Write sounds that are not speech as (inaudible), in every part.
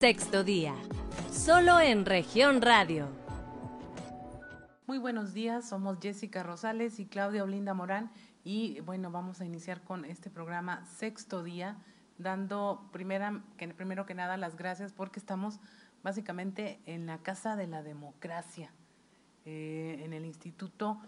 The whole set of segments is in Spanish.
Sexto día, solo en región radio. Muy buenos días, somos Jessica Rosales y Claudia Olinda Morán y bueno, vamos a iniciar con este programa Sexto Día, dando primera, que, primero que nada las gracias porque estamos básicamente en la Casa de la Democracia, eh, en el Instituto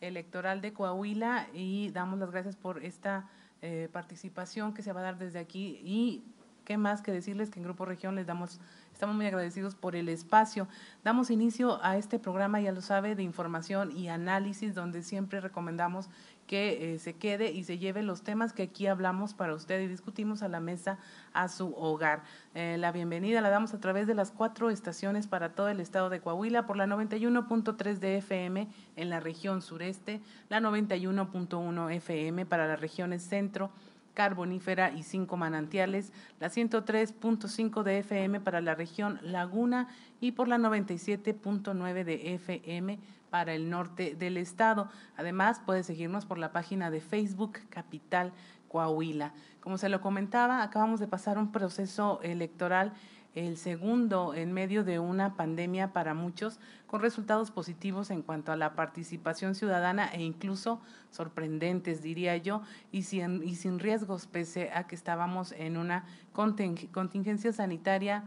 Electoral de Coahuila y damos las gracias por esta eh, participación que se va a dar desde aquí y qué más que decirles que en Grupo Región les damos, estamos muy agradecidos por el espacio. Damos inicio a este programa, ya lo sabe, de información y análisis, donde siempre recomendamos que eh, se quede y se lleve los temas que aquí hablamos para usted y discutimos a la mesa a su hogar. Eh, la bienvenida la damos a través de las cuatro estaciones para todo el estado de Coahuila por la 91.3 de FM en la región sureste, la 91.1 FM para las regiones centro, carbonífera y cinco manantiales, la 103.5 de FM para la región Laguna y por la 97.9 de FM para el norte del estado. Además, puede seguirnos por la página de Facebook Capital Coahuila. Como se lo comentaba, acabamos de pasar un proceso electoral el segundo en medio de una pandemia para muchos, con resultados positivos en cuanto a la participación ciudadana e incluso sorprendentes, diría yo, y sin, y sin riesgos, pese a que estábamos en una contingencia sanitaria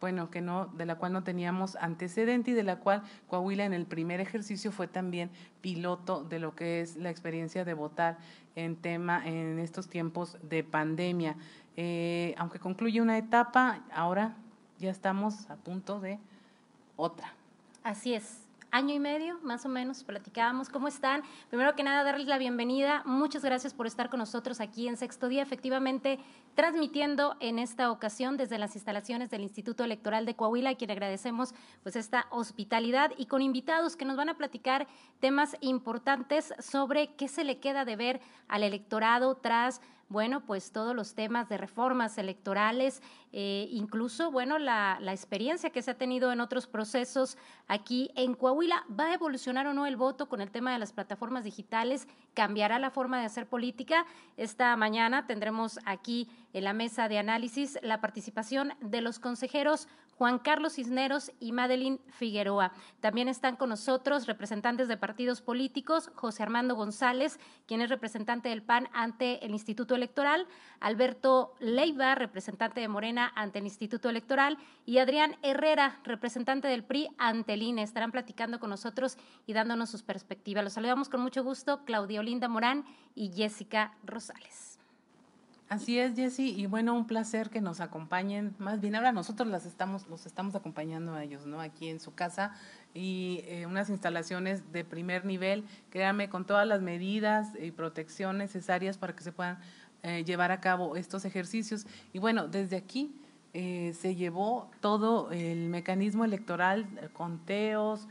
bueno, que no, de la cual no teníamos antecedente y de la cual Coahuila en el primer ejercicio fue también piloto de lo que es la experiencia de votar en tema en estos tiempos de pandemia. Eh, aunque concluye una etapa, ahora ya estamos a punto de otra. Así es. Año y medio, más o menos, platicábamos. ¿Cómo están? Primero que nada, darles la bienvenida. Muchas gracias por estar con nosotros aquí en Sexto Día, efectivamente transmitiendo en esta ocasión desde las instalaciones del Instituto Electoral de Coahuila, a quien agradecemos pues esta hospitalidad y con invitados que nos van a platicar temas importantes sobre qué se le queda de ver al electorado tras bueno, pues todos los temas de reformas electorales, eh, incluso, bueno, la, la, experiencia que se ha tenido en otros procesos aquí en Coahuila. ¿Va a evolucionar o no el voto con el tema de las plataformas digitales? ¿Cambiará la forma de hacer política? Esta mañana tendremos aquí en la mesa de análisis la participación de los consejeros Juan Carlos Cisneros y Madeline Figueroa. También están con nosotros representantes de partidos políticos, José Armando González, quien es representante del PAN ante el Instituto Electoral, Alberto Leiva, representante de Morena ante el Instituto Electoral, y Adrián Herrera, representante del PRI ante el INE. Estarán platicando con nosotros y dándonos sus perspectivas. Los saludamos con mucho gusto, Claudia Olinda Morán y Jessica Rosales. Así es, Jessy, y bueno, un placer que nos acompañen. Más bien ahora nosotros las estamos, los estamos acompañando a ellos, ¿no? Aquí en su casa y eh, unas instalaciones de primer nivel, créanme, con todas las medidas y protección necesarias para que se puedan eh, llevar a cabo estos ejercicios. Y bueno, desde aquí eh, se llevó todo el mecanismo electoral, conteos,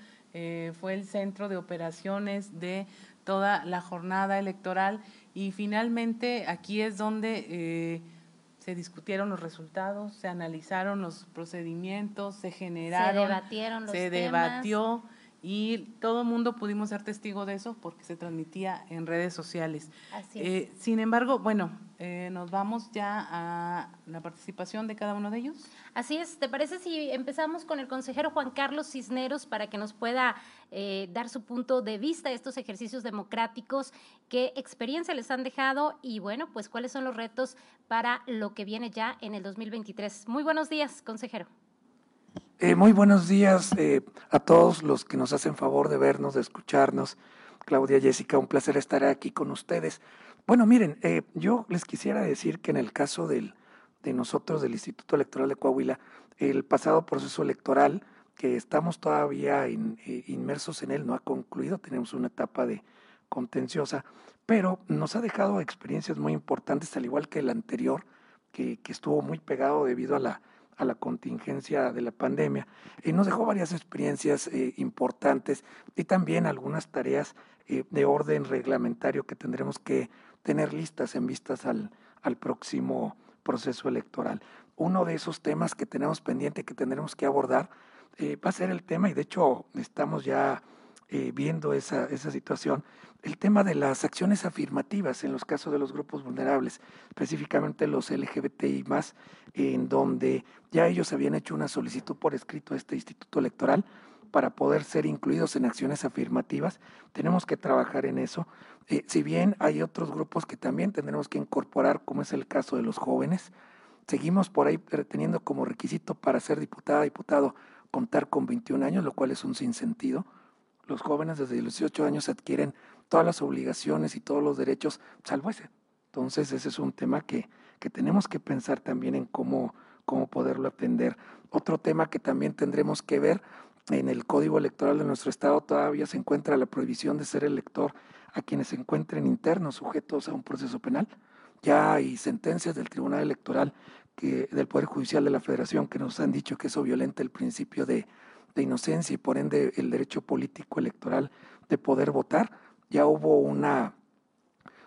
fue el centro de operaciones de toda la jornada electoral y finalmente aquí es donde eh, se discutieron los resultados, se analizaron los procedimientos, se generaron, se debatieron los se debatió y todo el mundo pudimos ser testigo de eso porque se transmitía en redes sociales. Así eh, sin embargo, bueno, eh, nos vamos ya a la participación de cada uno de ellos. Así es, ¿te parece si empezamos con el consejero Juan Carlos Cisneros para que nos pueda eh, dar su punto de vista de estos ejercicios democráticos, qué experiencia les han dejado y bueno, pues cuáles son los retos para lo que viene ya en el 2023? Muy buenos días, consejero. Eh, muy buenos días eh, a todos los que nos hacen favor de vernos, de escucharnos. Claudia, Jessica, un placer estar aquí con ustedes. Bueno, miren, eh, yo les quisiera decir que en el caso de nosotros, del Instituto Electoral de Coahuila, el pasado proceso electoral, que estamos todavía inmersos en él, no ha concluido, tenemos una etapa de contenciosa, pero nos ha dejado experiencias muy importantes, al igual que el anterior, que, que estuvo muy pegado debido a la a la contingencia de la pandemia. y nos dejó varias experiencias eh, importantes y también algunas tareas eh, de orden reglamentario que tendremos que tener listas en vistas al, al próximo proceso electoral. Uno de esos temas que tenemos pendiente, que tendremos que abordar, eh, va a ser el tema, y de hecho estamos ya eh, viendo esa, esa situación, el tema de las acciones afirmativas en los casos de los grupos vulnerables, específicamente los LGBTI más, en donde ya ellos habían hecho una solicitud por escrito a este Instituto Electoral para poder ser incluidos en acciones afirmativas. Tenemos que trabajar en eso. Eh, si bien hay otros grupos que también tendremos que incorporar, como es el caso de los jóvenes, seguimos por ahí teniendo como requisito para ser diputada, diputado, contar con 21 años, lo cual es un sinsentido los jóvenes desde los 18 años adquieren todas las obligaciones y todos los derechos, salvo ese. Entonces, ese es un tema que, que tenemos que pensar también en cómo, cómo poderlo atender. Otro tema que también tendremos que ver en el Código Electoral de nuestro Estado todavía se encuentra la prohibición de ser elector a quienes se encuentren internos sujetos a un proceso penal. Ya hay sentencias del Tribunal Electoral del Poder Judicial de la Federación que nos han dicho que eso violenta el principio de, de inocencia y por ende el derecho político electoral de poder votar. Ya hubo una,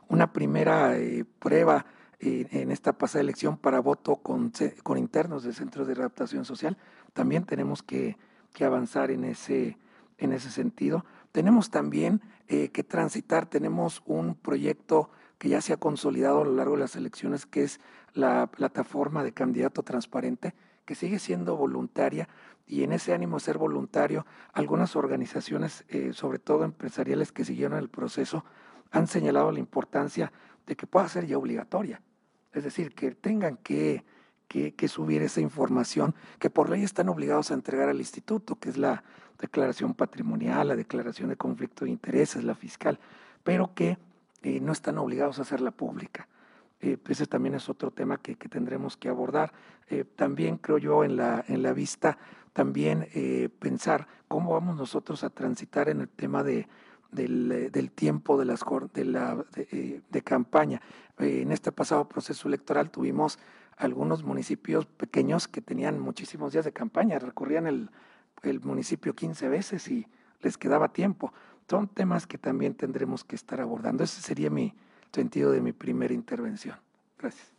una primera eh, prueba eh, en esta pasada elección para voto con, con internos de centros de readaptación social. También tenemos que, que avanzar en ese, en ese sentido. Tenemos también eh, que transitar, tenemos un proyecto que ya se ha consolidado a lo largo de las elecciones, que es la plataforma de candidato transparente, que sigue siendo voluntaria, y en ese ánimo de ser voluntario, algunas organizaciones, eh, sobre todo empresariales que siguieron el proceso, han señalado la importancia de que pueda ser ya obligatoria. Es decir, que tengan que, que, subir esa información que por ley están obligados a entregar al instituto, que es la declaración patrimonial, la declaración de conflicto de intereses, la fiscal, pero que eh, no están obligados a hacerla pública. Eh, ese también es otro tema que, que tendremos que abordar. también creo yo en la, en la vista también eh, pensar cómo vamos nosotros a transitar en el tema de, del, eh, del tiempo de, las, de, la, de, eh, de campaña. en este pasado proceso electoral tuvimos algunos municipios pequeños que tenían muchísimos días de campaña, recorrían el, el municipio 15 veces y les quedaba tiempo. Son temas que también tendremos que estar abordando. Ese sería mi sentido de mi primera intervención. Gracias.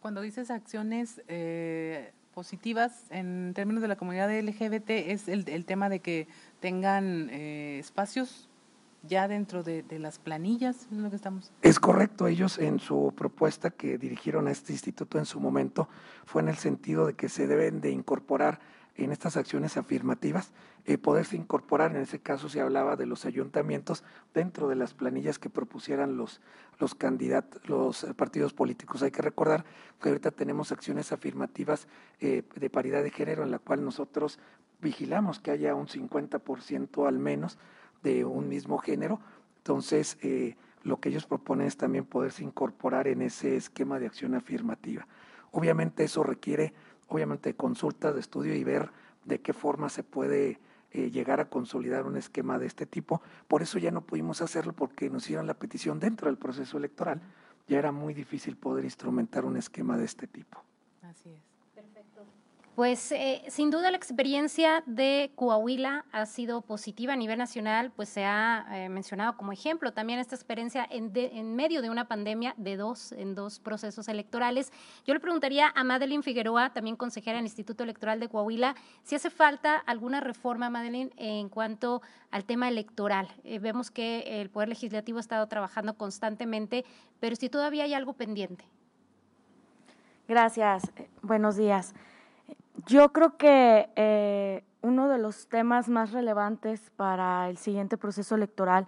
Cuando dices acciones eh, positivas en términos de la comunidad LGBT es el, el tema de que tengan eh, espacios ya dentro de, las planillas, es lo que estamos. Es correcto, ellos en su propuesta que dirigieron a este instituto en su momento fue en el sentido de que se deben de incorporar en estas acciones afirmativas, eh, poderse incorporar, en ese caso se hablaba de los ayuntamientos, dentro de las planillas que propusieran los, los candidatos, los partidos políticos. Hay que recordar que ahorita tenemos acciones afirmativas eh, de paridad de género en la cual nosotros vigilamos que haya un 50% al menos de un mismo género. Entonces, eh, lo que ellos proponen es también poderse incorporar en ese esquema de acción afirmativa. Obviamente eso requiere obviamente consultas, de estudio y ver de qué forma se puede eh, llegar a consolidar un esquema de este tipo. Por eso ya no pudimos hacerlo porque nos hicieron la petición dentro del proceso electoral. Ya era muy difícil poder instrumentar un esquema de este tipo. Así es. Pues eh, sin duda la experiencia de Coahuila ha sido positiva a nivel nacional, pues se ha eh, mencionado como ejemplo también esta experiencia en, de, en, medio de una pandemia de dos, en dos procesos electorales. Yo le preguntaría a Madeline Figueroa, también consejera del Instituto Electoral de Coahuila, si hace falta alguna reforma, Madeline, en cuanto al tema electoral. Eh, vemos que el Poder Legislativo ha estado trabajando constantemente, pero si todavía hay algo pendiente. Gracias. Eh, buenos días. Yo creo que eh, uno de los temas más relevantes para el siguiente proceso electoral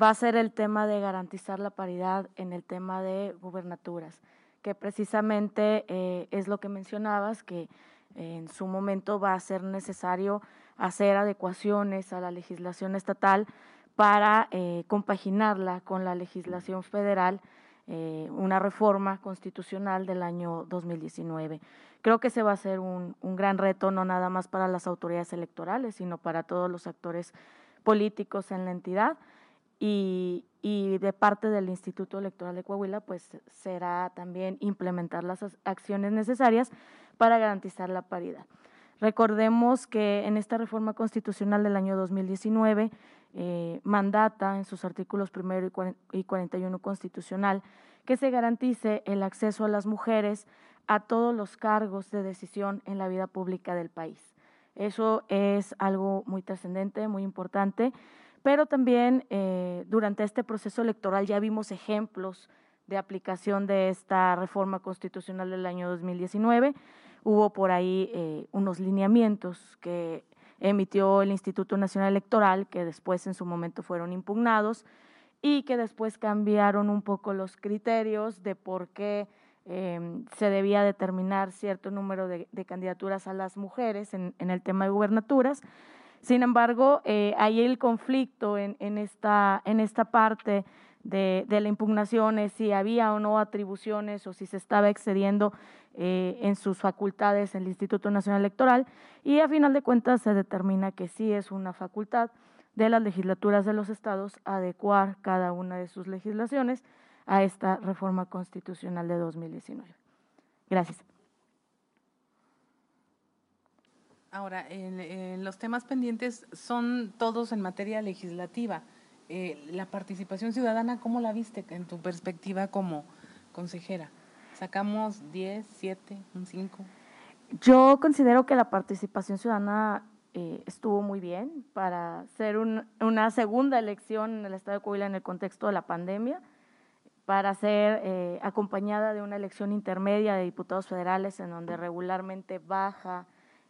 va a ser el tema de garantizar la paridad en el tema de gubernaturas, que precisamente eh, es lo que mencionabas, que en su momento va a ser necesario hacer adecuaciones a la legislación estatal para eh, compaginarla con la legislación federal, eh, una reforma constitucional del año 2019. Creo que ese va a ser un, un gran reto, no nada más para las autoridades electorales, sino para todos los actores políticos en la entidad. Y, y, de parte del Instituto Electoral de Coahuila, pues será también implementar las acciones necesarias para garantizar la paridad. Recordemos que en esta reforma constitucional del año 2019 eh, mandata en sus artículos primero y 41 constitucional que se garantice el acceso a las mujeres a todos los cargos de decisión en la vida pública del país. Eso es algo muy trascendente, muy importante, pero también eh, durante este proceso electoral ya vimos ejemplos de aplicación de esta reforma constitucional del año 2019. Hubo por ahí eh, unos lineamientos que emitió el Instituto Nacional Electoral, que después en su momento fueron impugnados y que después cambiaron un poco los criterios de por qué em, se debía determinar cierto número de, candidaturas a las mujeres en, el tema de gubernaturas. Sin embargo, eh, ahí el conflicto en, esta, en esta parte de, la impugnación es si había o no atribuciones o si se estaba excediendo eh, en sus facultades el Instituto Nacional Electoral y a final de cuentas se determina que sí es una facultad de las legislaturas de los estados adecuar cada una de sus legislaciones a esta reforma constitucional de 2019. Gracias. Ahora, los temas pendientes son todos en materia legislativa. Eh, la participación ciudadana, ¿cómo la viste en tu perspectiva como consejera? ¿Sacamos 10, 7, un 5? Yo considero que la participación ciudadana eh, estuvo muy bien para ser una segunda elección en el Estado de Coahuila en el contexto de la pandemia, para ser eh, acompañada de una elección intermedia de diputados federales en donde regularmente baja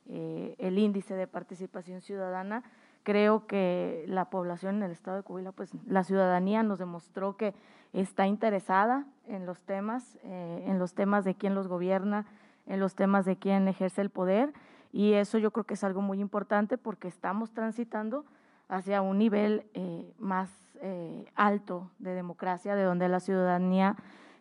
eh, el índice de participación ciudadana. Creo que la población en el Estado de Coahuila, pues la ciudadanía nos demostró que está interesada en los temas, eh, en los temas de quién los gobierna, en los temas de quién ejerce el poder. Y eso yo creo que es algo muy importante porque estamos transitando hacia un nivel eh, más eh, alto de democracia, de donde la ciudadanía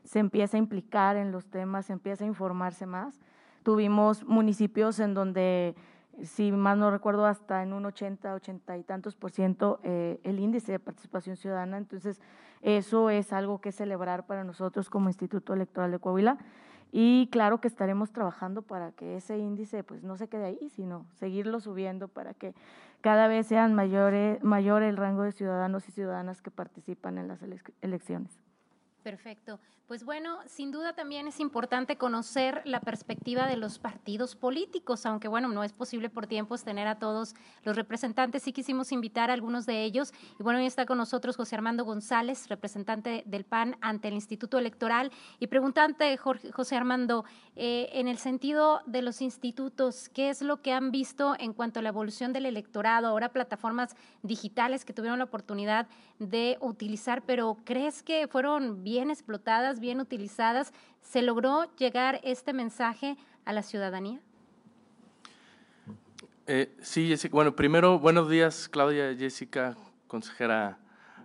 se empieza a implicar en los temas, se empieza a informarse más. Tuvimos municipios en donde si más no recuerdo, hasta en un 80, 80 y tantos por ciento eh, el índice de participación ciudadana. Entonces, eso es algo que celebrar para nosotros como Instituto Electoral de Coahuila. Y claro que estaremos trabajando para que ese índice pues no se quede ahí, sino seguirlo subiendo para que cada vez sean mayores, mayor el rango de ciudadanos y ciudadanas que participan en las elecciones. Perfecto. Pues bueno, sin duda también es importante conocer la perspectiva de los partidos políticos, aunque bueno, no es posible por tiempos tener a todos los representantes. Sí quisimos invitar a algunos de ellos. Y bueno, hoy está con nosotros José Armando González, representante del PAN ante el Instituto Electoral. Y preguntante, Jorge, José Armando, eh, en el sentido de los institutos, ¿qué es lo que han visto en cuanto a la evolución del electorado? Ahora plataformas digitales que tuvieron la oportunidad de utilizar, pero ¿crees que fueron bien explotadas? bien utilizadas, ¿se logró llegar este mensaje a la ciudadanía? Eh, sí, Jessica. Bueno, primero, buenos días, Claudia, Jessica, consejera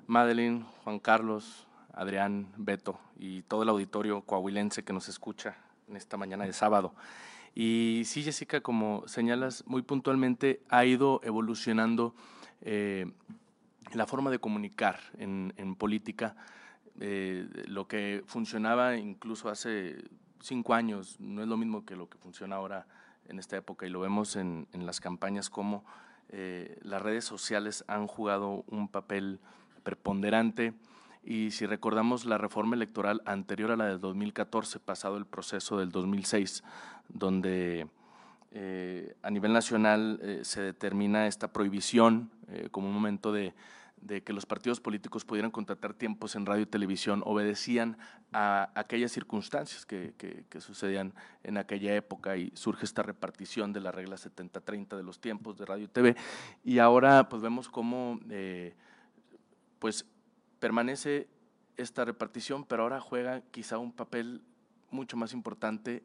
Madeline, Juan Carlos, Adrián, Beto y todo el auditorio coahuilense que nos escucha en esta mañana de sábado. Y sí, Jessica, como señalas muy puntualmente, ha ido evolucionando eh, la forma de comunicar en, en política eh, lo que funcionaba incluso hace cinco años no es lo mismo que lo que funciona ahora en esta época y lo vemos en, las campañas como eh, las redes sociales han jugado un papel preponderante. Y si recordamos la reforma electoral anterior a la del 2014, pasado el proceso del 2006, donde eh, a nivel nacional se determina esta prohibición como un momento de de que los partidos políticos pudieran contratar tiempos en radio y televisión obedecían a aquellas circunstancias que, sucedían en aquella época y surge esta repartición de la regla 70-30 de los tiempos de radio y TV y ahora pues vemos cómo eh, pues permanece esta repartición pero ahora juega quizá un papel mucho más importante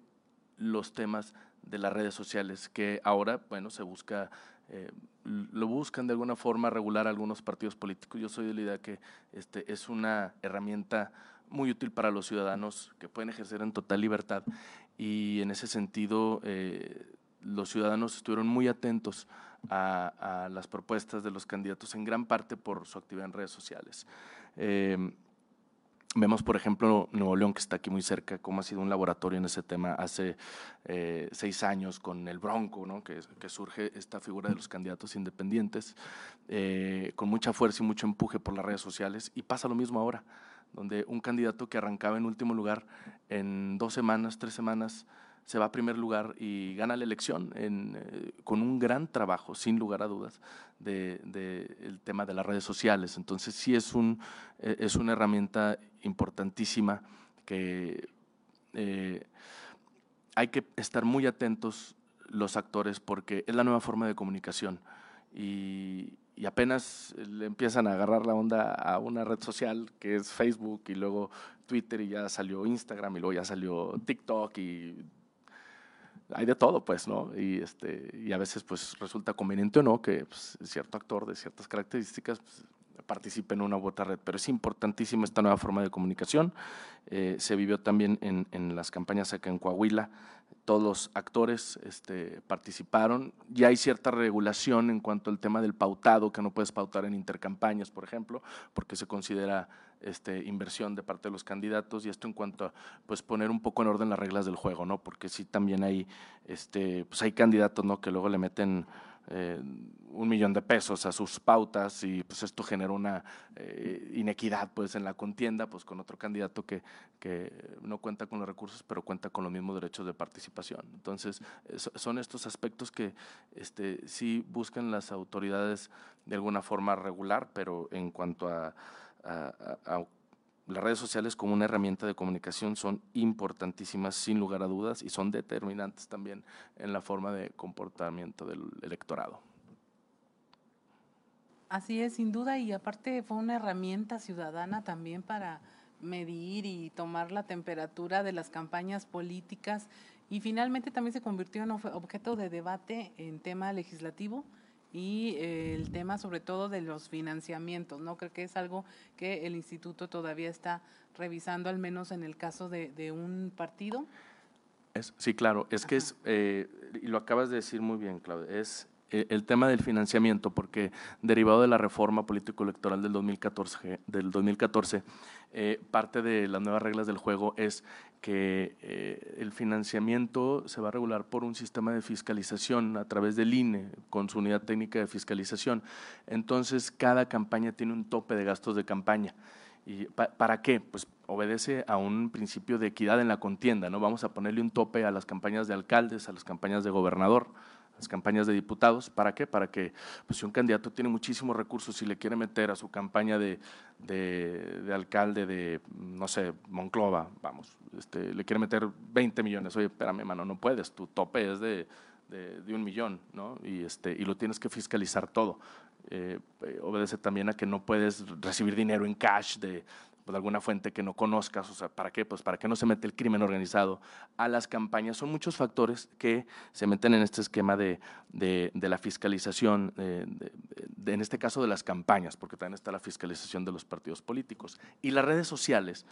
los temas de las redes sociales que ahora bueno se busca eh, lo buscan de alguna forma regular algunos partidos políticos. Yo soy de la idea que este, es una herramienta muy útil para los ciudadanos que pueden ejercer en total libertad y en ese sentido eh, los ciudadanos estuvieron muy atentos a, las propuestas de los candidatos en gran parte por su actividad en redes sociales. Eh, Vemos, por ejemplo, Nuevo León, que está aquí muy cerca, cómo ha sido un laboratorio en ese tema hace eh, seis años con el Bronco, ¿no? que, surge esta figura de los candidatos independientes, eh, con mucha fuerza y mucho empuje por las redes sociales. Y pasa lo mismo ahora, donde un candidato que arrancaba en último lugar en dos semanas, tres semanas, se va a primer lugar y gana la elección eh, con un gran trabajo, sin lugar a dudas, del de, el tema de las redes sociales. Entonces sí es, un, eh, es una herramienta importantísima que eh, hay que estar muy atentos los actores porque es la nueva forma de comunicación y, y apenas le empiezan a agarrar la onda a una red social que es Facebook y luego Twitter y ya salió Instagram y luego ya salió TikTok y hay de todo, pues, ¿no? Y, este, y a veces, pues, resulta conveniente o no que pues, cierto actor de ciertas características pues, participe en una u otra red. Pero es importantísima esta nueva forma de comunicación. Eh, se vivió también en, las campañas acá en Coahuila. Todos los actores este, participaron. Ya hay cierta regulación en cuanto al tema del pautado, que no puedes pautar en intercampañas, por ejemplo, porque se considera este, inversión de parte de los candidatos y esto en cuanto a pues, poner un poco en orden las reglas del juego, ¿no? porque sí también hay, este, pues, hay candidatos ¿no? que luego le meten eh, un millón de pesos a sus pautas y pues esto genera una eh, inequidad pues en la contienda pues con otro candidato que, que, no cuenta con los recursos pero cuenta con los mismos derechos de participación. Entonces son estos aspectos que este, sí buscan las autoridades de alguna forma regular, pero en cuanto a a, las redes sociales como una herramienta de comunicación son importantísimas sin lugar a dudas y son determinantes también en la forma de comportamiento del electorado. Así es, sin duda, y aparte fue una herramienta ciudadana también para medir y tomar la temperatura de las campañas políticas y finalmente también se convirtió en objeto de debate en tema legislativo y eh, el tema sobre todo de los financiamientos, ¿no? Creo que es algo que el instituto todavía está revisando, al menos en el caso de, de un partido. Es, sí, claro, es que es, eh, y lo acabas de decir muy bien, Claudia, es eh, el tema del financiamiento, porque derivado de la reforma político-electoral del 2014, del 2014 eh, parte de las nuevas reglas del juego es que eh, el financiamiento se va a regular por un sistema de fiscalización a través del INE, con su unidad técnica de fiscalización. Entonces, cada campaña tiene un tope de gastos de campaña. ¿Y para qué? Pues obedece a un principio de equidad en la contienda, ¿no? Vamos a ponerle un tope a las campañas de alcaldes, a las campañas de gobernador, las campañas de diputados. ¿Para qué? Para que pues, si un candidato tiene muchísimos recursos y le quiere meter a su campaña de, de, alcalde de, no sé, Monclova, vamos, este, le quiere meter 20 millones. Oye, espérame, mano, no puedes, tu tope es de, de, un millón, ¿no? Y, este, y lo tienes que fiscalizar todo. Eh, eh, obedece también a que no puedes recibir dinero en cash de, de alguna fuente que no conozcas, o sea, ¿para qué? Pues para que no se mete el crimen organizado a las campañas. Son muchos factores que se meten en este esquema de, de, la fiscalización, en este caso de las campañas, porque también está la fiscalización de los partidos políticos. Y las redes sociales,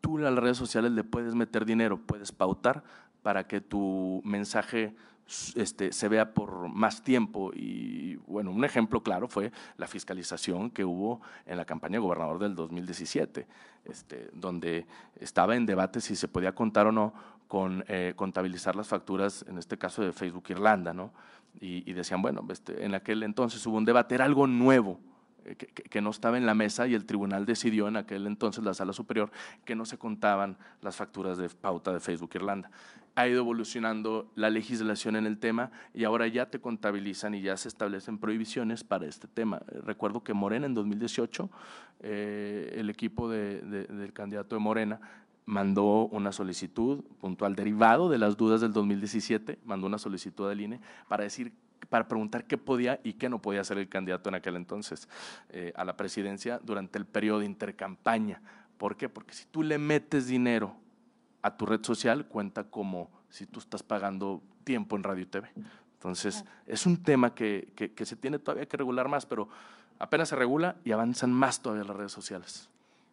tú a las redes sociales le puedes meter dinero, puedes pautar para que tu mensaje este, se vea por más tiempo. Y bueno, un ejemplo claro fue la fiscalización que hubo en la campaña de gobernador del 2017, este, donde estaba en debate si se podía contar o no con eh, contabilizar las facturas, en este caso de Facebook Irlanda, ¿no? Y, decían, bueno, este, en aquel entonces hubo un debate, era algo nuevo, eh, que, no estaba en la mesa y el tribunal decidió en aquel entonces, la sala superior, que no se contaban las facturas de pauta de Facebook Irlanda ha ido evolucionando la legislación en el tema y ahora ya te contabilizan y ya se establecen prohibiciones para este tema. Recuerdo que Morena en 2018, eh, el equipo del candidato de Morena mandó una solicitud puntual derivado de las dudas del 2017, mandó una solicitud al INE para decir para preguntar qué podía y qué no podía hacer el candidato en aquel entonces eh, a la presidencia durante el periodo de intercampaña. ¿Por qué? Porque si tú le metes dinero a tu red social cuenta como si tú estás pagando tiempo en radio y TV. Entonces, es un tema que, que, se tiene todavía que regular más, pero apenas se regula y avanzan más todavía las redes sociales.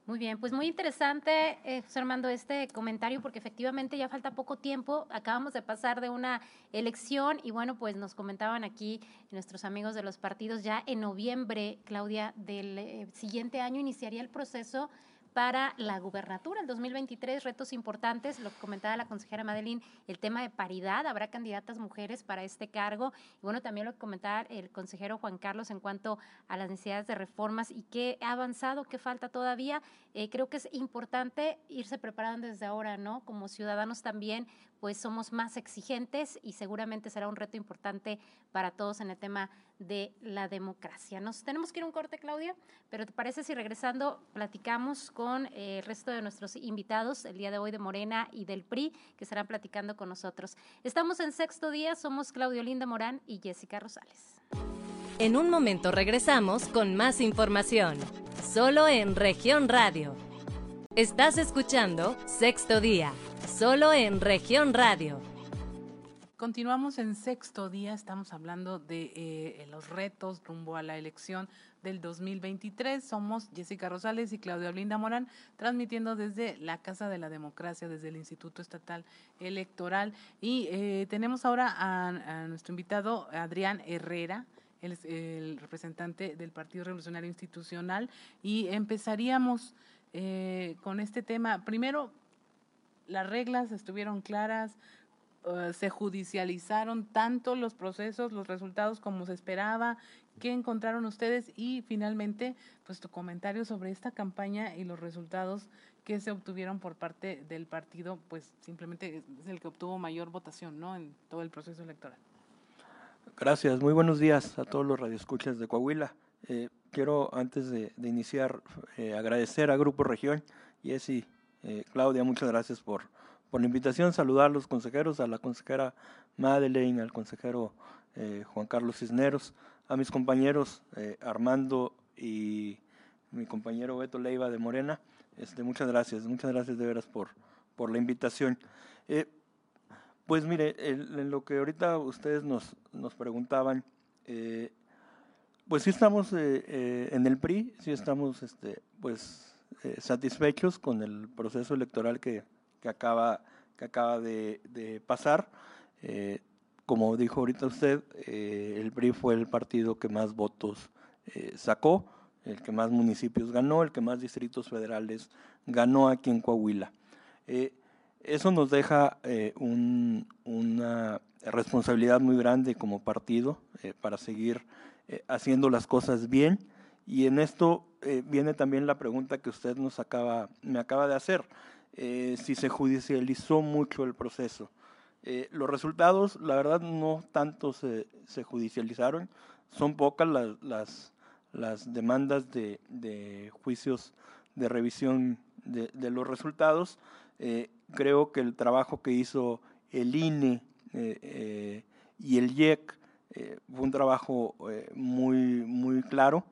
Muy bien, pues muy interesante, eh, Armando, este comentario, porque efectivamente ya falta poco tiempo. Acabamos de pasar de una elección y bueno, pues nos comentaban aquí nuestros amigos de los partidos, ya en noviembre, Claudia, del eh, siguiente año iniciaría el proceso para la gubernatura. El 2023, retos importantes, lo que comentaba la consejera Madeline, el tema de paridad, habrá candidatas mujeres para este cargo. Y bueno, también lo que comentaba el consejero Juan Carlos en cuanto a las necesidades de reformas y qué ha avanzado, qué falta todavía. Eh, creo que es importante irse preparando desde ahora, ¿no? Como ciudadanos también, pues somos más exigentes y seguramente será un reto importante para todos en el tema de la democracia. Nos tenemos que ir a un corte, Claudia, pero ¿te parece si regresando platicamos con eh, el resto de nuestros invitados el día de hoy de Morena y del PRI que estarán platicando con nosotros? Estamos en sexto día, somos Claudio Linda Morán y Jessica Rosales. En un momento regresamos con más información, solo en región radio. Estás escuchando Sexto Día, solo en región radio. Continuamos en sexto día, estamos hablando de eh, los retos rumbo a la elección del 2023. Somos Jessica Rosales y Claudia Blinda Morán, transmitiendo desde la Casa de la Democracia, desde el Instituto Estatal Electoral. Y eh, tenemos ahora a, nuestro invitado, Adrián Herrera, el representante del Partido Revolucionario Institucional, y empezaríamos eh, con este tema. Primero, las reglas estuvieron claras, eh, se judicializaron tanto los procesos, los resultados como se esperaba, qué encontraron ustedes y finalmente, pues tu comentario sobre esta campaña y los resultados que se obtuvieron por parte del partido, pues simplemente es el que obtuvo mayor votación, ¿no? En todo el proceso electoral. Gracias, muy buenos días a todos los radioescuchas de Coahuila. Eh, quiero antes de, iniciar eh, agradecer a Grupo Región, Jessy, eh, Claudia, muchas gracias por por la invitación, saludar a los consejeros, a la consejera Madeleine, al consejero eh, Juan Carlos Cisneros, a mis compañeros eh, Armando y mi compañero Beto Leiva de Morena. Este, muchas gracias, muchas gracias de veras por, por la invitación. Eh, pues mire, en lo que ahorita ustedes nos, nos preguntaban, pues sí estamos en el PRI, sí estamos este, pues, satisfechos con el proceso electoral que, que acaba, que acaba de, pasar. Eh, como dijo ahorita usted, eh, el PRI fue el partido que más votos eh, sacó, el que más municipios ganó, el que más distritos federales ganó aquí en Coahuila. eso nos deja una responsabilidad muy grande como partido para seguir haciendo las cosas bien. Y en esto viene también la pregunta que usted nos acaba, me acaba de hacer. Eh, si se judicializó mucho el proceso. Eh, los resultados, la verdad, no tanto se, se judicializaron, son pocas las, las, las demandas de, de, juicios de revisión de, de los resultados. Eh, creo que el trabajo que hizo el INE y el IEC fue un trabajo muy, muy claro.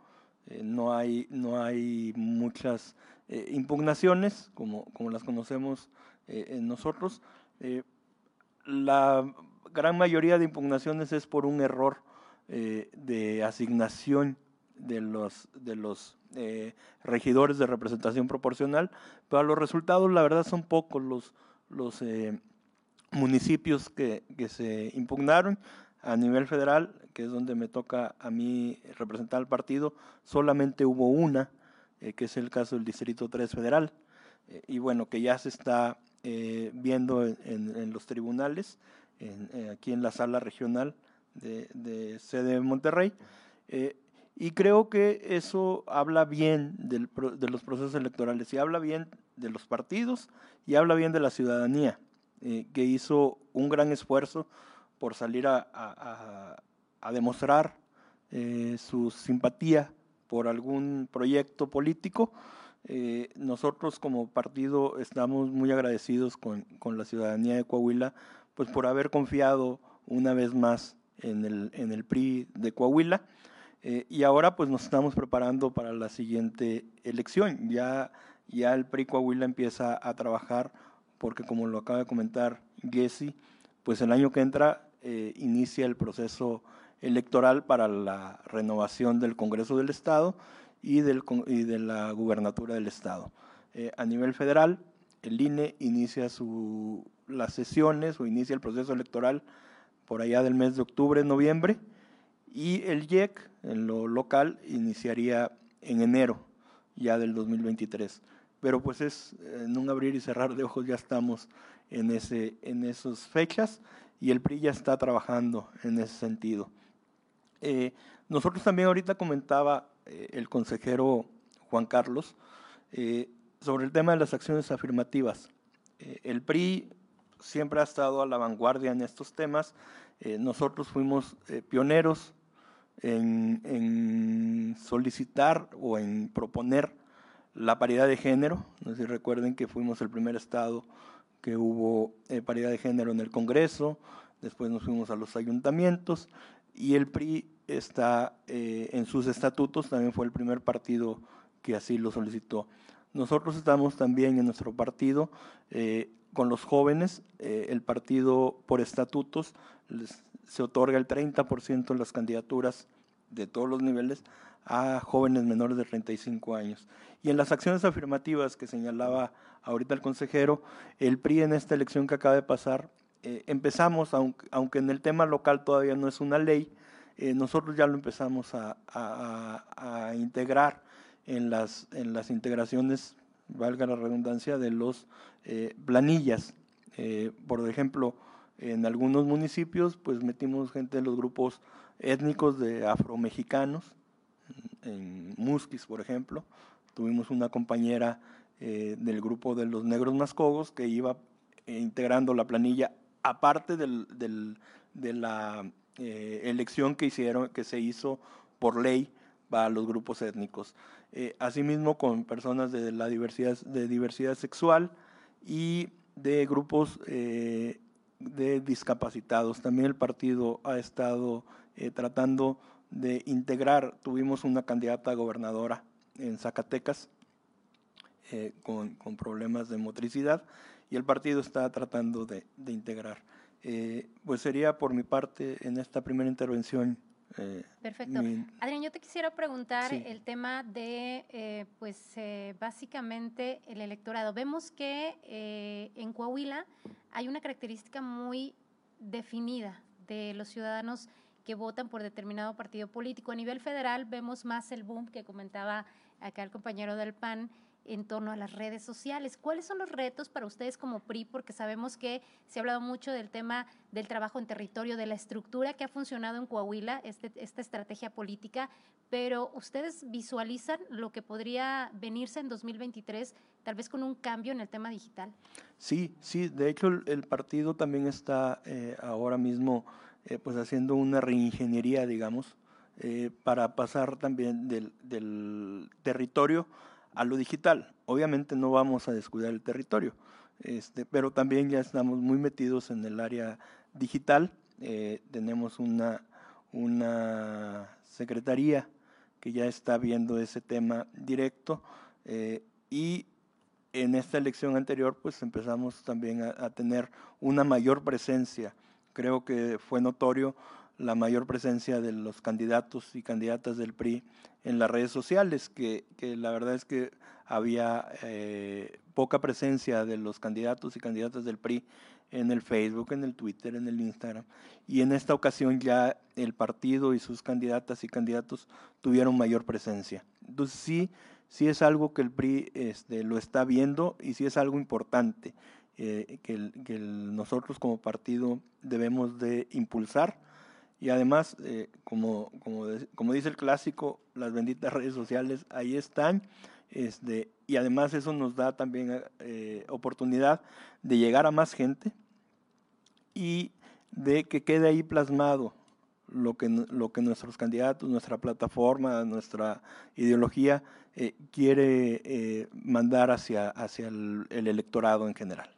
no, hay, no hay muchas eh, impugnaciones, como, como las conocemos eh, en nosotros. Eh, la gran mayoría de impugnaciones es por un error de asignación de los, de los regidores de representación proporcional, pero los resultados la verdad son pocos los, los municipios que, que se impugnaron a nivel federal, que es donde me toca a mí representar al partido, solamente hubo una eh, que es el caso del Distrito 3 Federal, eh, y bueno, que ya se está eh, viendo en, los tribunales, aquí en la sala regional de, de sede de Monterrey. y creo que eso habla bien del, de los procesos electorales y habla bien de los partidos y habla bien de la ciudadanía, que hizo un gran esfuerzo por salir a, a, a demostrar su simpatía por algún proyecto político. Eh, nosotros como partido estamos muy agradecidos con, con, la ciudadanía de Coahuila, pues por haber confiado una vez más en el, en el PRI de Coahuila. Eh, y ahora pues nos estamos preparando para la siguiente elección. Ya, ya el PRI Coahuila empieza a trabajar porque como lo acaba de comentar Gessi, pues el año que entra eh, inicia el proceso electoral para la renovación del Congreso del Estado y, del, y de la gubernatura del Estado. Eh, a nivel federal, el INE inicia su, las sesiones o inicia el proceso electoral por allá del mes de octubre, noviembre, y el IEC, en lo local, iniciaría en enero ya del 2023. Pero pues es en un abrir y cerrar de ojos ya estamos en, ese, en esas fechas y el PRI ya está trabajando en ese sentido. Eh, nosotros también ahorita comentaba eh, el consejero Juan Carlos eh, sobre el tema de las acciones afirmativas. el PRI siempre ha estado a la vanguardia en estos temas. Eh, nosotros fuimos eh, pioneros en, solicitar o en proponer la paridad de género. No sé recuerden que fuimos el primer estado que hubo eh, paridad de género en el Congreso, después nos fuimos a los ayuntamientos y el PRI está en sus estatutos, también fue el primer partido que así lo solicitó. Nosotros estamos también en nuestro partido con los jóvenes, eh, el partido por estatutos se otorga el 30% de las candidaturas de todos los niveles a jóvenes menores de 35 años. Y en las acciones afirmativas que señalaba ahorita el consejero, el PRI en esta elección que acaba de pasar, eh, empezamos, aunque, en el tema local todavía no es una ley, eh, nosotros ya lo empezamos a, a, integrar en las, en las integraciones valga la redundancia, de los eh, planillas. Por ejemplo, en algunos municipios, pues metimos gente de los grupos étnicos de afromexicanos, en Musquis, por ejemplo. Tuvimos una compañera eh, del grupo de los negros mascogos que iba integrando la planilla, aparte del, de la elección que, hicieron, que se hizo por ley para los grupos étnicos. Eh, asimismo con personas de la diversidad, de diversidad sexual y de grupos eh, de discapacitados. También el partido ha estado eh, tratando de integrar, tuvimos una candidata a gobernadora en Zacatecas con, problemas de motricidad y el partido está tratando de, de integrar. pues sería por mi parte en esta primera intervención eh, Perfecto. Adrián, yo te quisiera preguntar el tema de, eh, pues, eh, básicamente el electorado. Vemos que en Coahuila hay una característica muy definida de los ciudadanos que votan por determinado partido político. A nivel federal vemos más el boom que comentaba acá el compañero del PAN en torno a las redes sociales. ¿Cuáles son los retos para ustedes como PRI? Porque sabemos que se ha hablado mucho del tema del trabajo en territorio, de la estructura que ha funcionado en Coahuila, este, esta estrategia política, pero ustedes visualizan lo que podría venirse en 2023, tal vez con un cambio en el tema digital. Sí, sí, de hecho el, partido también está eh, ahora mismo eh, pues haciendo una reingeniería, digamos, eh, para pasar también del, del territorio a lo digital. Obviamente no vamos a descuidar el territorio, este, pero también ya estamos muy metidos en el área digital. Eh, tenemos una, una secretaría que ya está viendo ese tema directo y en esta elección anterior pues empezamos también a, tener una mayor presencia. Creo que fue notorio la mayor presencia de los candidatos y candidatas del PRI en las redes sociales, que, la verdad es que había eh, poca presencia de los candidatos y candidatas del PRI en el Facebook, en el Twitter, en el Instagram. Y en esta ocasión ya el partido y sus candidatas y candidatos tuvieron mayor presencia. Entonces sí, sí es algo que el PRI este, lo está viendo y sí es algo importante eh, que, nosotros como partido debemos de impulsar y además, eh, como, como, dice el clásico, las benditas (laughs) redes sociales ahí están. Este, y además eso nos da también eh, oportunidad de llegar a más gente y de que quede ahí plasmado lo que, lo que nuestros candidatos, nuestra plataforma, nuestra ideología quiere mandar hacia, hacia el electorado en general.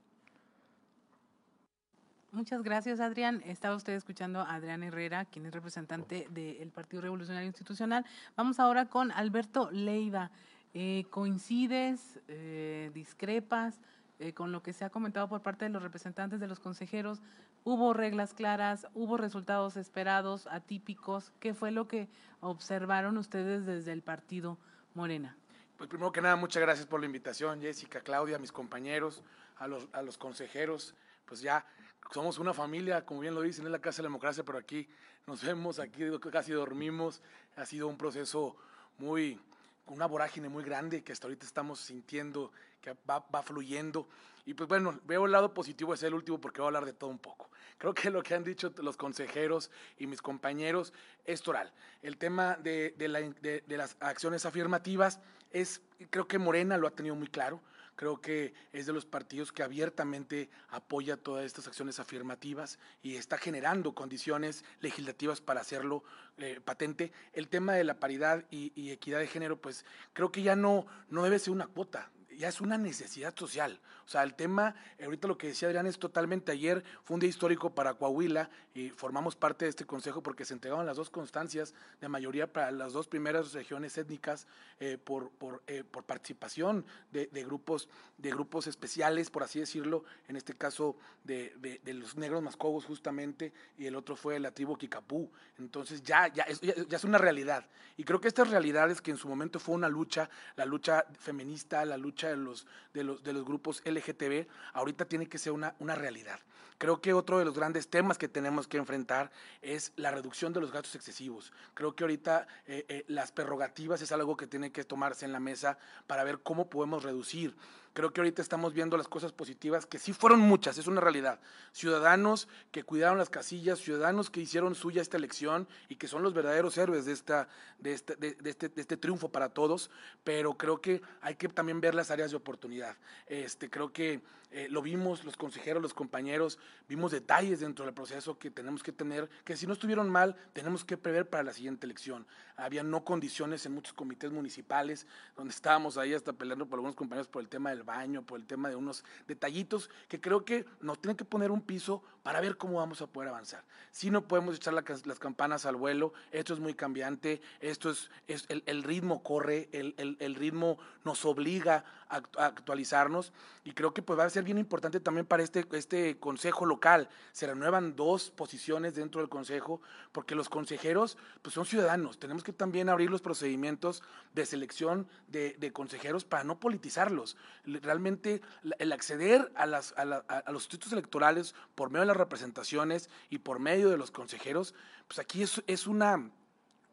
Muchas gracias, Adrián. Estaba usted escuchando a Adrián Herrera, quien es representante del Partido Revolucionario Institucional. Vamos ahora con Alberto Leiva. Eh, ¿Coincides, eh, discrepas eh, con lo que se ha comentado por parte de los representantes de los consejeros? ¿Hubo reglas claras? ¿Hubo resultados esperados, atípicos? ¿Qué fue lo que observaron ustedes desde el Partido Morena? Pues primero que nada, muchas gracias por la invitación, Jessica, Claudia, mis compañeros, a los, a los consejeros. Pues ya somos una familia, como bien lo dicen, es la Casa de la Democracia, pero aquí nos vemos, aquí casi dormimos. Ha sido un proceso muy, una vorágine muy grande que hasta ahorita estamos sintiendo que va, va, fluyendo. Y pues bueno, veo el lado positivo, es el último porque voy a hablar de todo un poco. Creo que lo que han dicho los consejeros y mis compañeros es toral. El tema de, de, la, de, de las acciones afirmativas es, creo que Morena lo ha tenido muy claro creo que es de los partidos que abiertamente apoya todas estas acciones afirmativas y está generando condiciones legislativas para hacerlo eh, patente. El tema de la paridad y, y, equidad de género, pues creo que ya no, no debe ser una cuota, ya es una necesidad social. O sea, el tema, ahorita lo que decía Adrián es totalmente ayer, fue un día histórico para Coahuila y formamos parte de este consejo porque se entregaron las dos constancias de mayoría para las dos primeras regiones étnicas eh, por, por, eh, por, participación de, de, grupos, de grupos especiales, por así decirlo, en este caso de, de, de los negros mascobos justamente, y el otro fue la tribu Kikapú. Entonces ya, ya, es, ya, ya es una realidad. Y creo que estas realidades que en su momento fue una lucha, la lucha feminista, la lucha de los, de los, de los grupos LGTB, ahorita tiene que ser una, una realidad. Creo que otro de los grandes temas que tenemos que enfrentar es la reducción de los gastos excesivos. Creo que ahorita eh, eh, las prerrogativas es algo que tiene que tomarse en la mesa para ver cómo podemos reducir. Creo que ahorita estamos viendo las cosas positivas, que sí fueron muchas, es una realidad. Ciudadanos que cuidaron las casillas, ciudadanos que hicieron suya esta elección y que son los verdaderos héroes de, esta, de, este, de, de este, de este triunfo para todos, pero creo que hay que también ver las áreas de oportunidad. Este, creo que eh, lo vimos los consejeros, los compañeros, vimos detalles dentro del proceso que tenemos que tener, que si no estuvieron mal, tenemos que prever para la siguiente elección. Había no condiciones en muchos comités municipales, donde estábamos ahí hasta peleando por algunos compañeros por el tema del baño, por el tema de unos detallitos que creo que nos tienen que poner un piso para ver cómo vamos a poder avanzar. Si no podemos echar la, las campanas al vuelo, esto es muy cambiante, esto es, es el, el, ritmo corre, el, el, el, ritmo nos obliga a, actualizarnos y creo que pues va a ser bien importante también para este, este consejo local. Se renuevan dos posiciones dentro del consejo porque los consejeros pues son ciudadanos, tenemos que también abrir los procedimientos de selección de, de consejeros para no politizarlos realmente el acceder a, las, a, la, a, los distritos electorales por medio de las representaciones y por medio de los consejeros, pues aquí es una,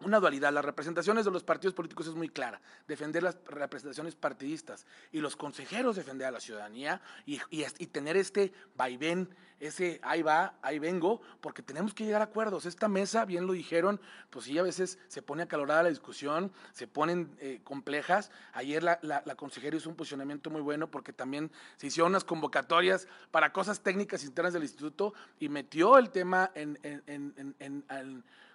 una dualidad. Las representaciones de los partidos políticos es muy clara, defender las representaciones partidistas y los consejeros defender a la ciudadanía y, y, tener este vaivén, ese ahí va, ahí vengo, porque tenemos que llegar a acuerdos. Esta mesa, bien lo dijeron, pues sí, a veces se pone acalorada la discusión, se ponen eh, complejas. Ayer la, la, consejera hizo un posicionamiento muy bueno porque también se hicieron unas convocatorias para cosas técnicas internas del instituto y metió el tema en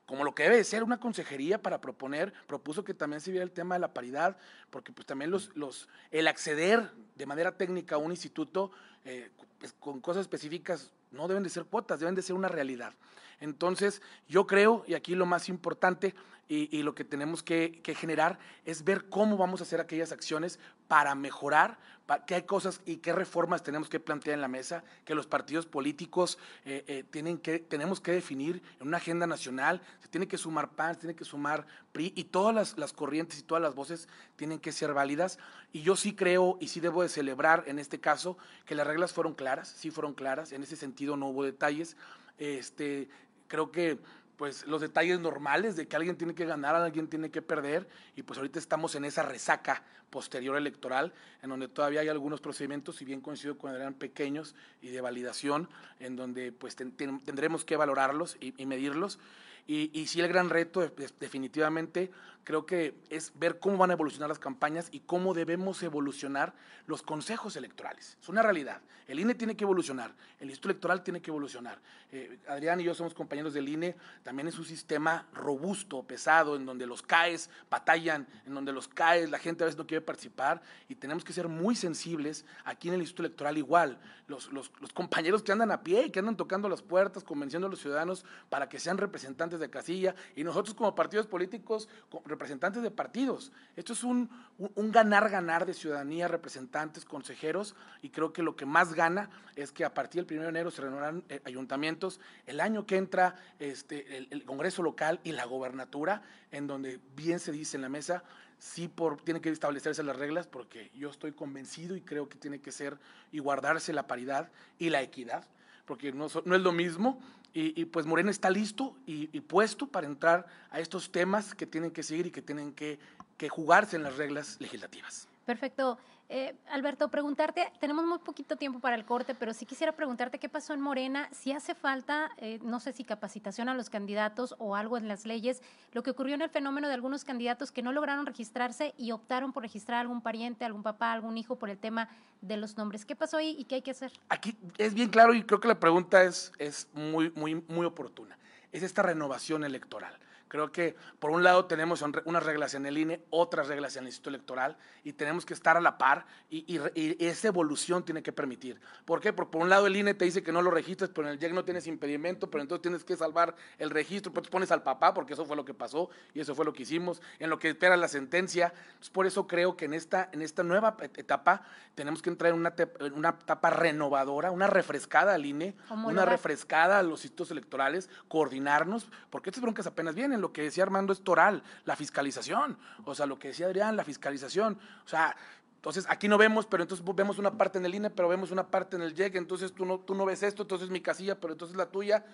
como lo que debe de ser una consejería para proponer, propuso que también se viera el tema de la paridad, porque pues también los, los, el acceder de manera técnica a un instituto eh, pues, con cosas específicas no deben de ser cuotas, deben de ser una realidad. Entonces, yo creo, y aquí lo más importante y, lo que tenemos que, que, generar es ver cómo vamos a hacer aquellas acciones para mejorar, para, qué hay cosas y qué reformas tenemos que plantear en la mesa, que los partidos políticos eh, eh, tienen que, tenemos que definir en una agenda nacional, se tiene que sumar PAN, se tiene que sumar PRI y todas las, las corrientes y todas las voces tienen que ser válidas. Y yo sí creo y sí debo de celebrar en este caso que las reglas fueron claras, sí fueron claras, en ese sentido no hubo detalles. Este, creo que pues los detalles normales de que alguien tiene que ganar, alguien tiene que perder, y pues ahorita estamos en esa resaca posterior electoral, en donde todavía hay algunos procedimientos, si bien coincido con eran pequeños y de validación, en donde pues ten, ten, tendremos que valorarlos y medirlos. Y, sí el gran reto definitivamente creo que es ver cómo van a evolucionar las campañas y cómo debemos evolucionar los consejos electorales. Es una realidad. El INE tiene que evolucionar, el Instituto Electoral tiene que evolucionar. Eh, Adrián y yo somos compañeros del INE, también es un sistema robusto, pesado, en donde los CAES batallan, en donde los CAES, la gente a veces no quiere participar y tenemos que ser muy sensibles aquí en el Instituto Electoral igual. Los compañeros que andan a pie, que andan tocando las puertas, convenciendo a los ciudadanos para que sean representantes de casilla y nosotros como partidos políticos, representantes de partidos. Esto es un, ganar-ganar de ciudadanía, representantes, consejeros, y creo que lo que más gana es que a partir del 1 de enero se renovarán eh, ayuntamientos. El año que entra este, el, Congreso local y la gobernatura, en donde bien se dice en la mesa, sí por, tiene que establecerse las reglas, porque yo estoy convencido y creo que tiene que ser y guardarse la paridad y la equidad, porque no, no es lo mismo y, pues Morena está listo y, y, puesto para entrar a estos temas que tienen que seguir y que tienen que, que jugarse en las reglas legislativas. Perfecto. Eh, Alberto, preguntarte, tenemos muy poquito tiempo para el corte, pero sí quisiera preguntarte qué pasó en Morena, si hace falta, eh, no sé si capacitación a los candidatos o algo en las leyes, lo que ocurrió en el fenómeno de algunos candidatos que no lograron registrarse y optaron por registrar a algún pariente, algún papá, algún hijo por el tema de los nombres. ¿Qué pasó ahí y qué hay que hacer? Aquí es bien claro y creo que la pregunta es, es muy, muy, muy oportuna. Es esta renovación electoral. Creo que por un lado tenemos unas reglas en el INE, otras reglas en el Instituto Electoral y tenemos que estar a la par y, esa evolución tiene que permitir. ¿Por qué? Porque por un lado el INE te dice que no lo registres, pero en el JEC no tienes impedimento, pero entonces tienes que salvar el registro, pues pones al papá porque eso fue lo que pasó y eso fue lo que hicimos, en lo que espera la sentencia. Pues por eso creo que en esta, en esta nueva etapa tenemos que entrar en una, una etapa renovadora, una refrescada al INE, una refrescada a los institutos electorales, coordinarnos, porque estas broncas apenas vienen lo que decía Armando es toral, la fiscalización. O sea, lo que decía Adrián, la fiscalización. O sea, entonces aquí no vemos, pero entonces vemos una parte en el INE, pero vemos una parte en el JEC, entonces tú no, tú no ves esto, entonces mi casilla, pero entonces la tuya.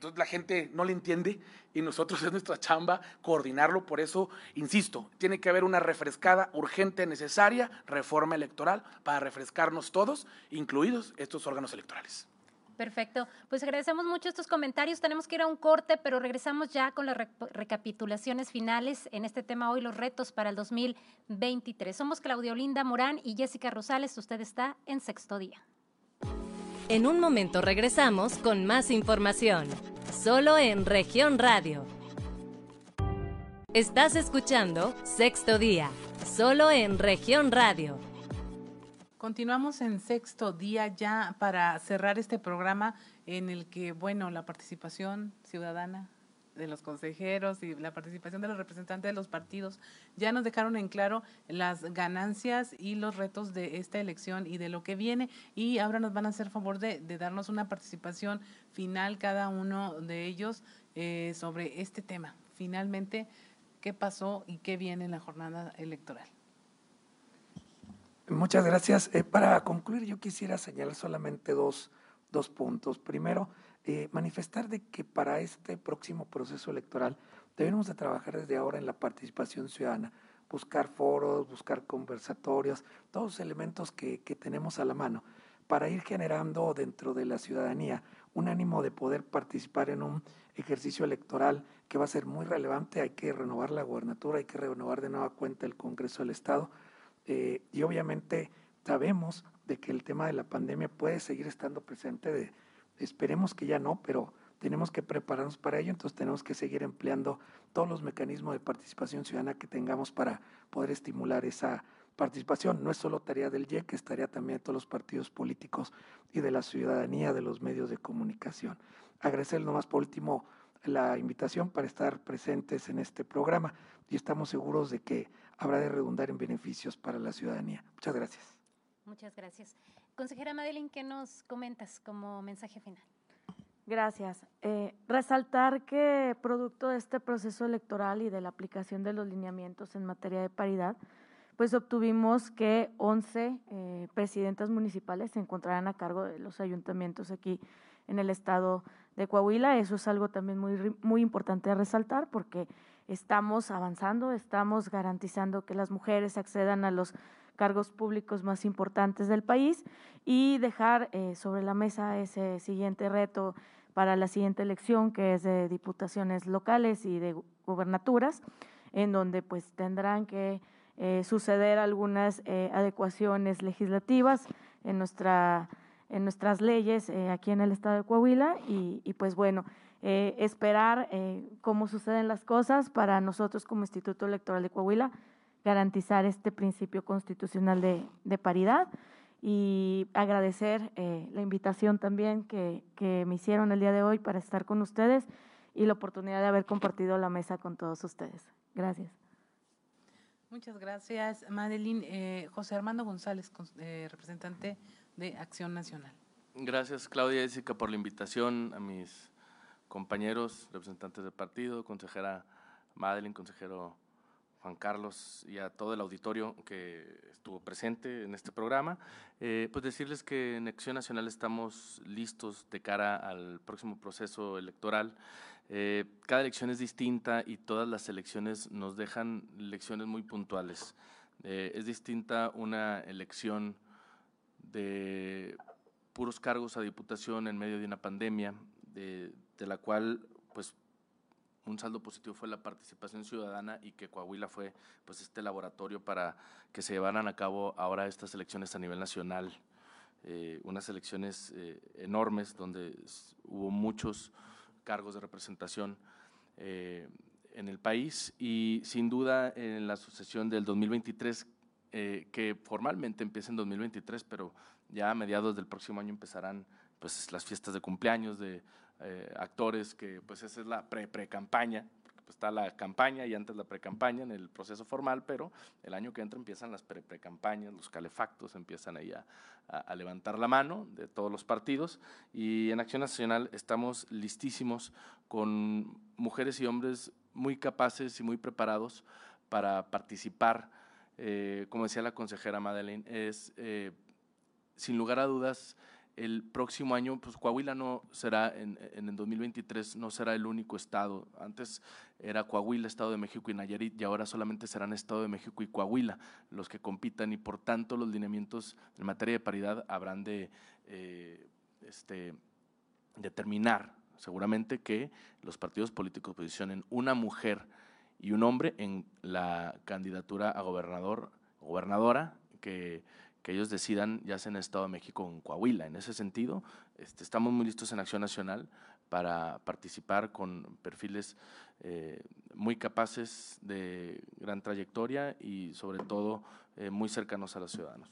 Entonces la gente no le entiende y nosotros (laughs) es nuestra chamba coordinarlo. Por eso, insisto, tiene que haber una refrescada, urgente, necesaria reforma electoral para refrescarnos todos, incluidos estos órganos electorales. Perfecto. Pues agradecemos mucho estos comentarios. Tenemos que ir a un corte, pero regresamos ya con las recapitulaciones finales en este tema hoy, los retos para el 2023. Somos Claudia Olinda Morán y Jessica Rosales. Usted está en sexto día. En un momento regresamos con más información, solo en región radio. Estás escuchando Sexto Día, solo en región radio. Continuamos en sexto día ya para cerrar este programa en el que, bueno, la participación ciudadana de los consejeros y la participación de los representantes de los partidos ya nos dejaron en claro las ganancias y los retos de esta elección y de lo que viene y ahora nos van a hacer favor de, darnos una participación final cada uno de ellos eh, sobre este tema. Finalmente, ¿qué pasó y qué viene en la jornada electoral? Muchas gracias. Eh, para concluir, yo quisiera señalar solamente dos, dos puntos. Primero, eh, manifestar de que para este próximo proceso electoral debemos de trabajar desde ahora en la participación ciudadana, buscar foros, buscar conversatorios, todos los elementos que, que tenemos a la mano para ir generando dentro de la ciudadanía un ánimo de poder participar en un ejercicio electoral que va a ser muy relevante. Hay que renovar la gubernatura, hay que renovar de nueva cuenta el Congreso del Estado eh, y obviamente sabemos de que el tema de la pandemia puede seguir estando presente, de, esperemos que ya no, pero tenemos que prepararnos para ello, entonces tenemos que seguir empleando todos los mecanismos de participación ciudadana que tengamos para poder estimular esa participación. No es solo tarea del IEC, es tarea también de todos los partidos políticos y de la ciudadanía, de los medios de comunicación. Agradecer nomás por último la invitación para estar presentes en este programa y estamos seguros de que habrá de redundar en beneficios para la ciudadanía. Muchas gracias. Muchas gracias. Consejera Madeline, ¿qué nos comentas como mensaje final? Gracias. Eh, resaltar que producto de este proceso electoral y de la aplicación de los lineamientos en materia de paridad, pues obtuvimos que 11 eh, presidentas municipales se encontrarán a cargo de los ayuntamientos aquí en el estado de Coahuila. Eso es algo también muy, muy importante a resaltar porque estamos avanzando, estamos garantizando que las mujeres accedan a los cargos públicos más importantes del país y dejar eh, sobre la mesa ese siguiente reto para la siguiente elección que es de diputaciones locales y de gubernaturas en donde pues tendrán que eh, suceder algunas eh, adecuaciones legislativas en nuestra en nuestras leyes aquí en el estado de Coahuila y, y pues bueno eh, esperar eh, cómo suceden las cosas para nosotros como Instituto Electoral de Coahuila garantizar este principio constitucional de, paridad y agradecer eh, la invitación también que, que, me hicieron el día de hoy para estar con ustedes y la oportunidad de haber compartido la mesa con todos ustedes. Gracias. Muchas gracias, Madeline. José Armando González, representante de Acción Nacional. Gracias, Claudia Jessica, por la invitación a mis compañeros, representantes del partido, consejera Madeline, consejero Juan Carlos y a todo el auditorio que estuvo presente en este programa, eh, pues decirles que en Acción Nacional estamos listos de cara al próximo proceso electoral. Eh, cada elección es distinta y todas las elecciones nos dejan lecciones muy puntuales Eh, es distinta una elección de puros cargos a diputación en medio de una pandemia, de, de la cual pues un saldo positivo fue la participación ciudadana y que Coahuila fue pues este laboratorio para que se llevaran a cabo ahora estas elecciones a nivel nacional, eh, unas elecciones eh, enormes donde hubo muchos cargos de representación eh, en el país y sin duda en la sucesión del 2023 que formalmente empieza en 2023, pero ya a mediados del próximo año empezarán pues las fiestas de cumpleaños de eh, actores que pues esa es la pre-pre-campaña, pues, está la campaña y antes la pre-campaña en el proceso formal, pero el año que entra empiezan las pre-pre-campañas, los calefactos empiezan ahí a, a, levantar la mano de todos los partidos y en Acción Nacional estamos listísimos con mujeres y hombres muy capaces y muy preparados para participar. Eh, como decía la consejera Madeleine, es eh, sin lugar a dudas el próximo año, pues Coahuila no será, en, en el 2023, no será el único estado. Antes era Coahuila, Estado de México y Nayarit, y ahora solamente serán Estado de México y Coahuila los que compitan, y por tanto los lineamientos en materia de paridad habrán de eh, este, determinar seguramente que los partidos políticos posicionen una mujer y un hombre en la candidatura a gobernador, gobernadora, que que ellos decidan ya sea en el Estado de México o en Coahuila. En ese sentido, este, estamos muy listos en Acción Nacional para participar con perfiles eh, muy capaces de gran trayectoria y sobre todo eh, muy cercanos a los ciudadanos.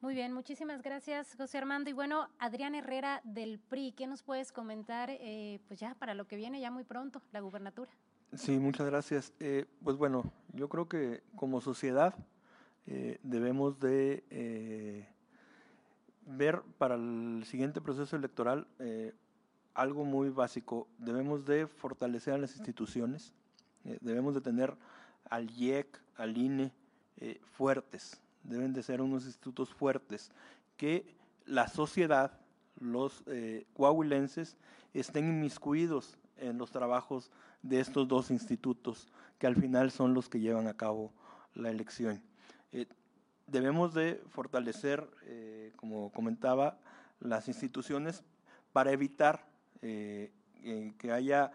Muy bien, muchísimas gracias, José Armando. Y bueno, Adrián Herrera del PRI, ¿qué nos puedes comentar eh, pues ya para lo que viene ya muy pronto, la gubernatura? Sí, muchas gracias. pues bueno, yo creo que como sociedad eh, debemos de eh, ver para el siguiente proceso electoral eh, algo muy básico. Debemos de fortalecer a las instituciones, debemos de tener al IEC, al INE fuertes, deben de ser unos institutos fuertes, que la sociedad, los coahuilenses, estén inmiscuidos en los trabajos de estos dos institutos, que al final son los que llevan a cabo la elección. Eh, debemos de fortalecer, eh, como comentaba, las instituciones para evitar eh, que haya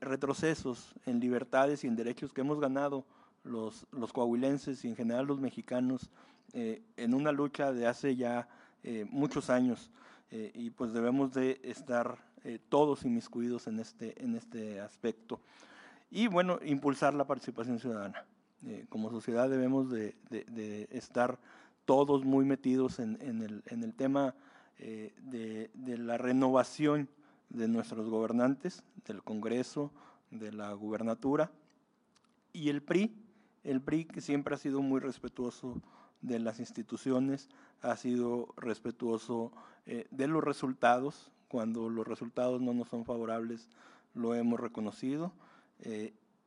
retrocesos en libertades y en derechos que hemos ganado los, los coahuilenses y en general los mexicanos en una lucha de hace ya muchos años y pues debemos de estar todos inmiscuidos en este, en este aspecto. Y bueno, impulsar la participación ciudadana. Eh, como sociedad debemos de, estar todos muy metidos en, el, tema eh, de, la renovación de nuestros gobernantes, del Congreso, de la gubernatura, y el PRI, el PRI que siempre ha sido muy respetuoso de las instituciones, ha sido respetuoso eh, de los resultados, cuando los resultados no nos son favorables lo hemos reconocido,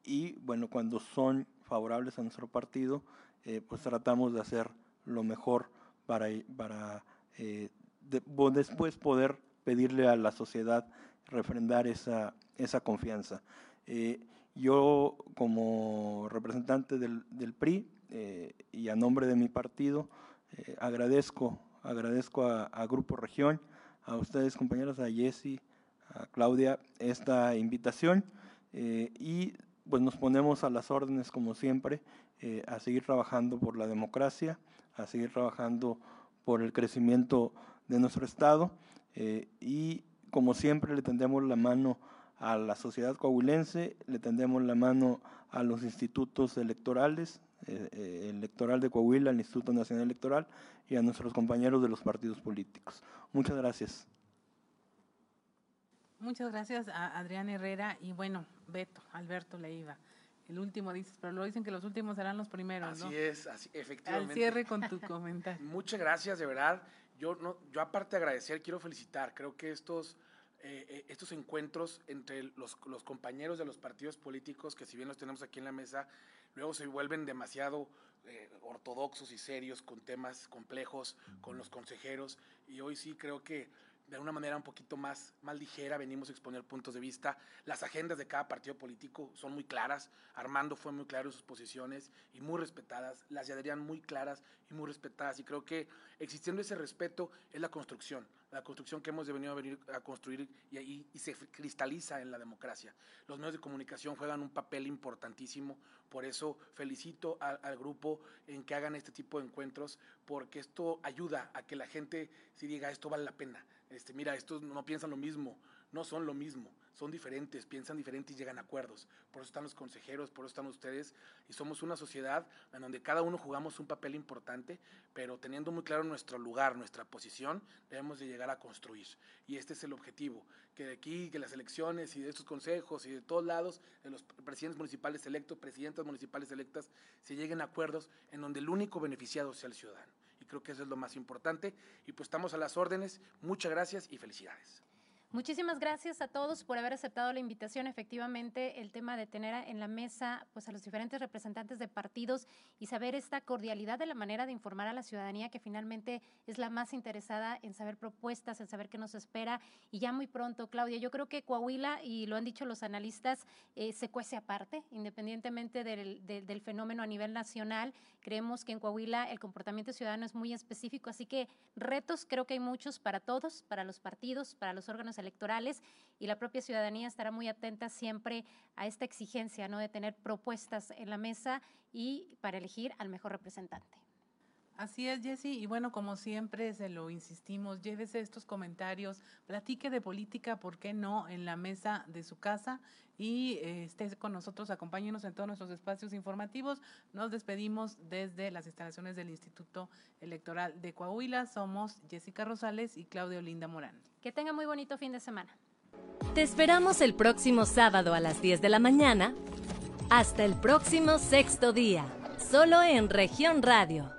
y bueno, cuando son favorables a nuestro partido, eh, pues tratamos de hacer lo mejor para, para eh, después poder pedirle a la sociedad refrendar esa, esa confianza. Eh, yo como representante del, del PRI y a nombre de mi partido agradezco, agradezco a, a, Grupo Región, a ustedes compañeros, a Jesse, a Claudia, esta invitación y pues nos ponemos a las órdenes como siempre, eh, a seguir trabajando por la democracia, a seguir trabajando por el crecimiento de nuestro Estado eh, y como siempre le tendemos la mano a la sociedad coahuilense, le tendemos la mano a los institutos electorales, eh, el electoral de Coahuila, el Instituto Nacional Electoral y a nuestros compañeros de los partidos políticos. Muchas gracias. Muchas gracias a Adrián Herrera y bueno, Beto, Alberto Leiva. El último dices, pero lo dicen que los últimos serán los primeros, así es, así, efectivamente. Al cierre con tu (laughs) comentario. Muchas gracias, de verdad. Yo, no, yo aparte de agradecer, quiero felicitar. Creo que estos, eh, eh, estos encuentros entre los, los, compañeros de los partidos políticos, que si bien los tenemos aquí en la mesa, luego se vuelven demasiado eh, ortodoxos y serios con temas complejos, con los consejeros. Y hoy sí creo que de una manera un poquito más, más ligera, venimos a exponer puntos de vista. Las agendas de cada partido político son muy claras. Armando fue muy claro en sus posiciones y muy respetadas. Las de Adrián muy claras y muy respetadas. Y creo que existiendo ese respeto es la construcción, la construcción que hemos venido a venir a construir y, y, y se cristaliza en la democracia. Los medios de comunicación juegan un papel importantísimo. Por eso felicito a, al grupo en que hagan este tipo de encuentros, porque esto ayuda a que la gente si diga esto vale la pena este, mira, estos no piensan lo mismo, no son lo mismo, son diferentes, piensan diferente y llegan a acuerdos. Por eso están los consejeros, por eso están ustedes, y somos una sociedad en donde cada uno jugamos un papel importante, pero teniendo muy claro nuestro lugar, nuestra posición, debemos de llegar a construir. Y este es el objetivo, que de aquí, que las elecciones y de estos consejos y de todos lados, de los presidentes municipales electos, presidentas municipales electas, se lleguen a acuerdos en donde el único beneficiado sea el ciudadano creo que eso es lo más importante. Y pues estamos a las órdenes. Muchas gracias y felicidades. Muchísimas gracias a todos por haber aceptado la invitación. Efectivamente, el tema de tener en la mesa pues, a los diferentes representantes de partidos y saber esta cordialidad de la manera de informar a la ciudadanía que finalmente es la más interesada en saber propuestas, en saber qué nos espera. Y ya muy pronto, Claudia, yo creo que Coahuila, y lo han dicho los analistas, eh, se cuece aparte, independientemente del, del, del fenómeno a nivel nacional. Creemos que en Coahuila el comportamiento ciudadano es muy específico, así que retos creo que hay muchos para todos, para los partidos, para los órganos electorales y la propia ciudadanía estará muy atenta siempre a esta exigencia ¿no? de tener propuestas en la mesa y para elegir al mejor representante. Así es, Jessy. Y bueno, como siempre se lo insistimos, llévese estos comentarios, platique de política, ¿por qué no?, en la mesa de su casa y eh, esté con nosotros, acompáñenos en todos nuestros espacios informativos. Nos despedimos desde las instalaciones del Instituto Electoral de Coahuila. Somos Jessica Rosales y Claudia Olinda Morán. Que tenga muy bonito fin de semana. Te esperamos el próximo sábado a las 10 de la mañana. Hasta el próximo sexto día, solo en región radio